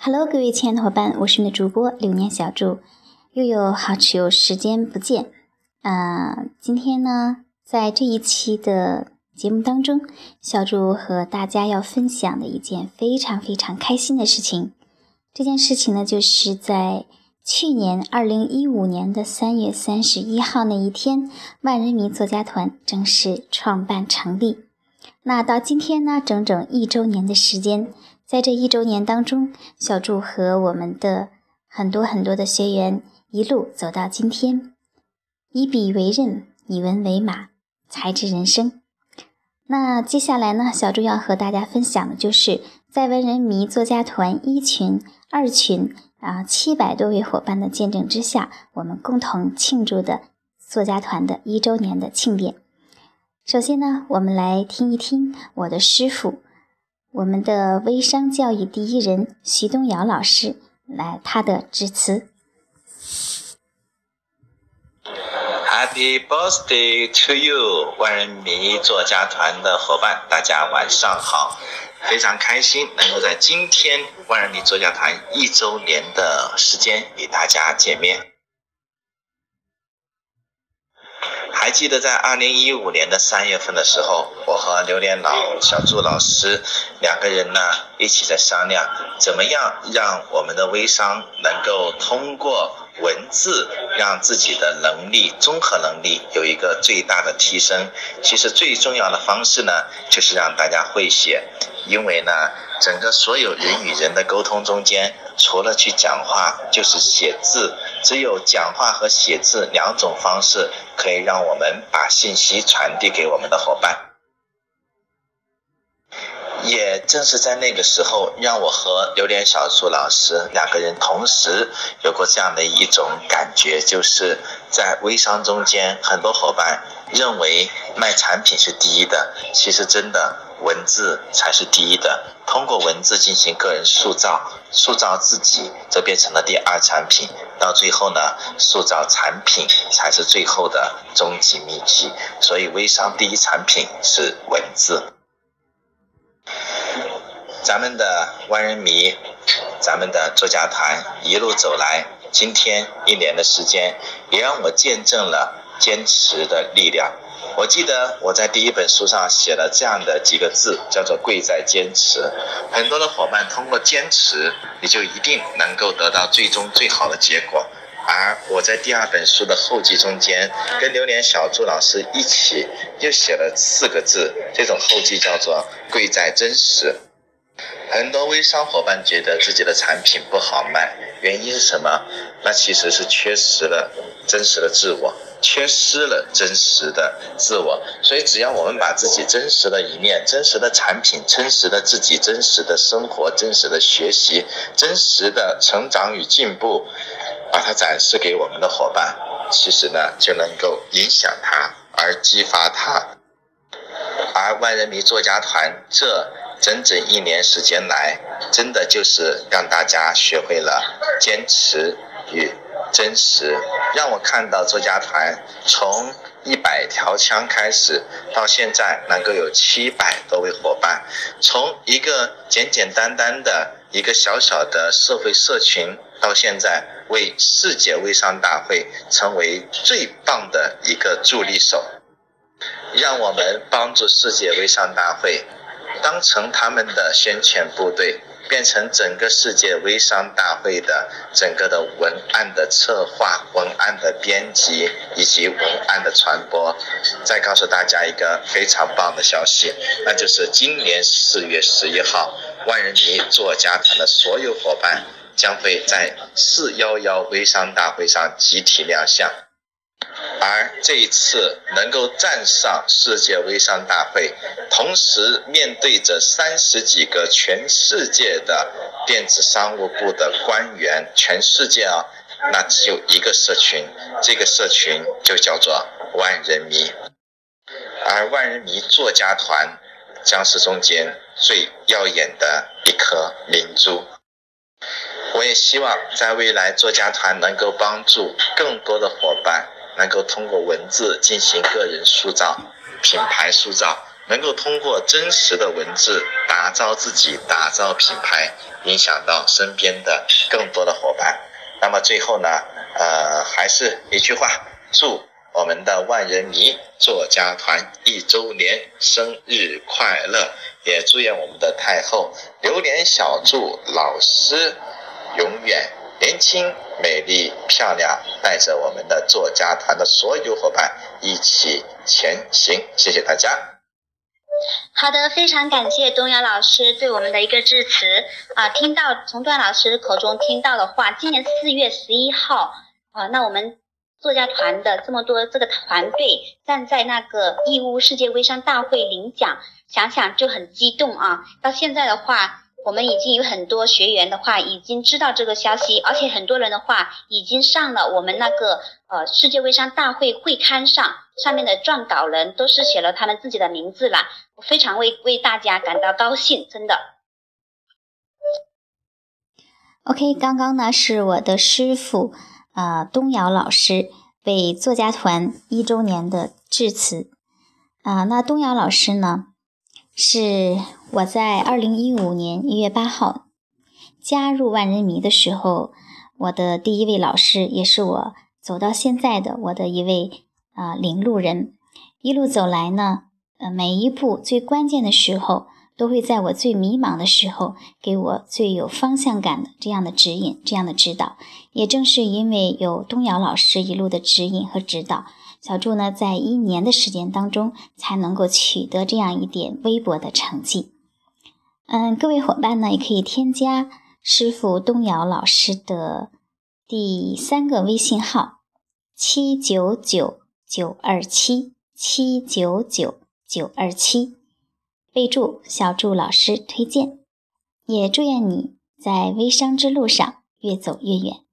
Hello，各位亲爱的伙伴，我是你的主播流年小祝，又有好久时间不见。呃，今天呢，在这一期的节目当中，小祝和大家要分享的一件非常非常开心的事情。这件事情呢，就是在去年二零一五年的三月三十一号那一天，万人迷作家团正式创办成立。那到今天呢，整整一周年的时间。在这一周年当中，小祝和我们的很多很多的学员一路走到今天，以笔为刃，以文为马，才智人生。那接下来呢，小祝要和大家分享的就是在文人迷作家团一群、二群啊七百多位伙伴的见证之下，我们共同庆祝的作家团的一周年的庆典。首先呢，我们来听一听我的师傅。我们的微商教育第一人徐东尧老师来他的致辞。Happy birthday to you，万人迷作家团的伙伴，大家晚上好！非常开心能够在今天万人迷作家团一周年的时间与大家见面。还记得在二零一五年的三月份的时候，我和榴莲老小朱老师两个人呢一起在商量，怎么样让我们的微商能够通过文字让自己的能力、综合能力有一个最大的提升。其实最重要的方式呢，就是让大家会写，因为呢，整个所有人与人的沟通中间。除了去讲话，就是写字。只有讲话和写字两种方式，可以让我们把信息传递给我们的伙伴。也正是在那个时候，让我和榴莲小树老师两个人同时有过这样的一种感觉，就是在微商中间，很多伙伴认为卖产品是第一的，其实真的文字才是第一的。通过文字进行个人塑造，塑造自己，则变成了第二产品。到最后呢，塑造产品才是最后的终极秘籍。所以，微商第一产品是文字。咱们的万人迷，咱们的作家团一路走来，今天一年的时间，也让我见证了坚持的力量。我记得我在第一本书上写了这样的几个字，叫做“贵在坚持”。很多的伙伴通过坚持，你就一定能够得到最终最好的结果。而我在第二本书的后记中间，跟榴莲小朱老师一起又写了四个字，这种后记叫做“贵在真实”。很多微商伙伴觉得自己的产品不好卖，原因是什么？那其实是缺失了真实的自我，缺失了真实的自我。所以，只要我们把自己真实的一面、真实的产品、真实的自己、真实的生活、真实的学习、真实的成长与进步，把它展示给我们的伙伴，其实呢，就能够影响他，而激发他。而万人迷作家团这。整整一年时间来，真的就是让大家学会了坚持与真实，让我看到作家团从一百条枪开始，到现在能够有七百多位伙伴，从一个简简单单的一个小小的社会社群，到现在为世界微商大会成为最棒的一个助力手，让我们帮助世界微商大会。当成他们的宣传部队，变成整个世界微商大会的整个的文案的策划、文案的编辑以及文案的传播。再告诉大家一个非常棒的消息，那就是今年四月十一号，万人迷作家团的所有伙伴将会在四幺幺微商大会上集体亮相。而这一次能够站上世界微商大会，同时面对着三十几个全世界的电子商务部的官员，全世界啊，那只有一个社群，这个社群就叫做万人迷。而万人迷作家团将是中间最耀眼的一颗明珠。我也希望在未来作家团能够帮助更多的伙伴。能够通过文字进行个人塑造、品牌塑造，能够通过真实的文字打造自己、打造品牌，影响到身边的更多的伙伴。那么最后呢，呃，还是一句话，祝我们的万人迷作家团一周年生日快乐！也祝愿我们的太后榴莲小祝老师永远年轻、美丽、漂亮，带着我们的作家团的所有伙伴一起前行。谢谢大家。好的，非常感谢东阳老师对我们的一个致辞啊！听到从段老师口中听到的话，今年四月十一号啊，那我们作家团的这么多这个团队站在那个义乌世界微商大会领奖，想想就很激动啊！到现在的话。我们已经有很多学员的话已经知道这个消息，而且很多人的话已经上了我们那个呃世界微商大会会刊上，上面的撰稿人都是写了他们自己的名字了，我非常为为大家感到高兴，真的。OK，刚刚呢是我的师傅呃东瑶老师为作家团一周年的致辞啊，那东瑶老师呢？是我在二零一五年一月八号加入万人迷的时候，我的第一位老师，也是我走到现在的我的一位啊领路人。一路走来呢，呃，每一步最关键的时候，都会在我最迷茫的时候，给我最有方向感的这样的指引，这样的指导。也正是因为有东瑶老师一路的指引和指导。小祝呢，在一年的时间当中，才能够取得这样一点微薄的成绩。嗯，各位伙伴呢，也可以添加师傅东瑶老师的第三个微信号：七九九九二七七九九九二七，备注小祝老师推荐。也祝愿你在微商之路上越走越远。